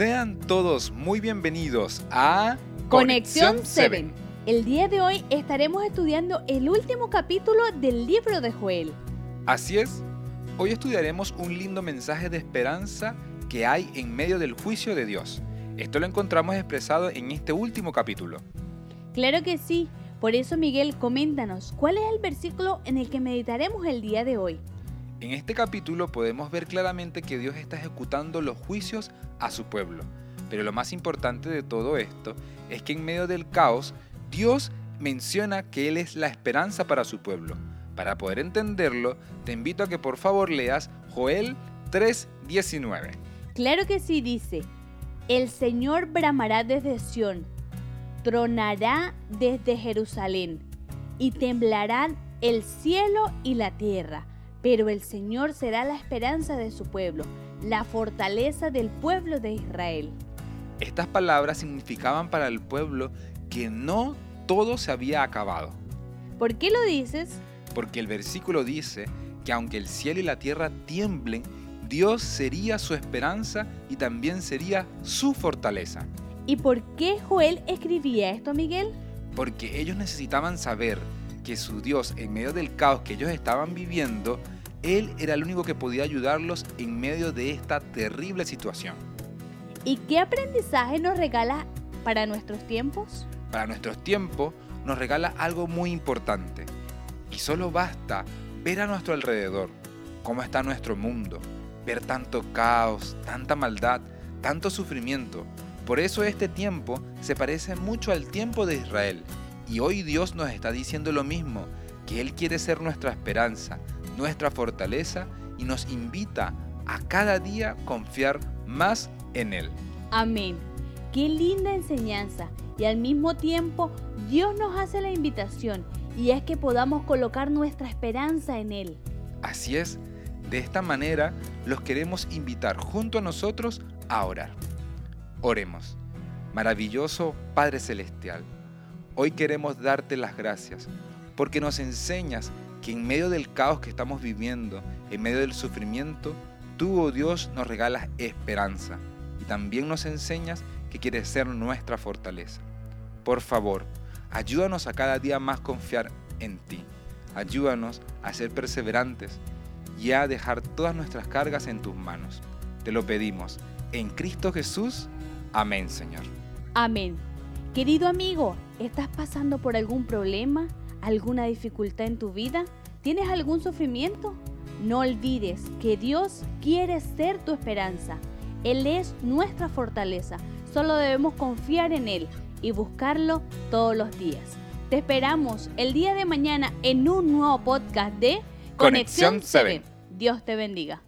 Sean todos muy bienvenidos a Conexión 7. El día de hoy estaremos estudiando el último capítulo del libro de Joel. Así es, hoy estudiaremos un lindo mensaje de esperanza que hay en medio del juicio de Dios. Esto lo encontramos expresado en este último capítulo. Claro que sí, por eso Miguel, coméntanos, ¿cuál es el versículo en el que meditaremos el día de hoy? En este capítulo podemos ver claramente que Dios está ejecutando los juicios a su pueblo. Pero lo más importante de todo esto es que en medio del caos, Dios menciona que Él es la esperanza para su pueblo. Para poder entenderlo, te invito a que por favor leas Joel 3:19. Claro que sí, dice, el Señor bramará desde Sión, tronará desde Jerusalén, y temblarán el cielo y la tierra pero el Señor será la esperanza de su pueblo, la fortaleza del pueblo de Israel. Estas palabras significaban para el pueblo que no todo se había acabado. ¿Por qué lo dices? Porque el versículo dice que aunque el cielo y la tierra tiemblen, Dios sería su esperanza y también sería su fortaleza. ¿Y por qué Joel escribía esto, Miguel? Porque ellos necesitaban saber que su Dios, en medio del caos que ellos estaban viviendo, Él era el único que podía ayudarlos en medio de esta terrible situación. ¿Y qué aprendizaje nos regala para nuestros tiempos? Para nuestros tiempos nos regala algo muy importante. Y solo basta ver a nuestro alrededor, cómo está nuestro mundo, ver tanto caos, tanta maldad, tanto sufrimiento. Por eso este tiempo se parece mucho al tiempo de Israel y hoy Dios nos está diciendo lo mismo, que Él quiere ser nuestra esperanza, nuestra fortaleza y nos invita a cada día confiar más en Él. Amén. Qué linda enseñanza. Y al mismo tiempo Dios nos hace la invitación y es que podamos colocar nuestra esperanza en Él. Así es. De esta manera los queremos invitar junto a nosotros a orar. Oremos. Maravilloso Padre Celestial Hoy queremos darte las gracias porque nos enseñas que en medio del caos que estamos viviendo, en medio del sufrimiento, tú, oh Dios, nos regalas esperanza y también nos enseñas que quieres ser nuestra fortaleza. Por favor, ayúdanos a cada día más confiar en ti. Ayúdanos a ser perseverantes y a dejar todas nuestras cargas en tus manos. Te lo pedimos. En Cristo Jesús. Amén, Señor. Amén. Querido amigo, ¿estás pasando por algún problema, alguna dificultad en tu vida? ¿Tienes algún sufrimiento? No olvides que Dios quiere ser tu esperanza. Él es nuestra fortaleza. Solo debemos confiar en Él y buscarlo todos los días. Te esperamos el día de mañana en un nuevo podcast de Conexión 7. Dios te bendiga.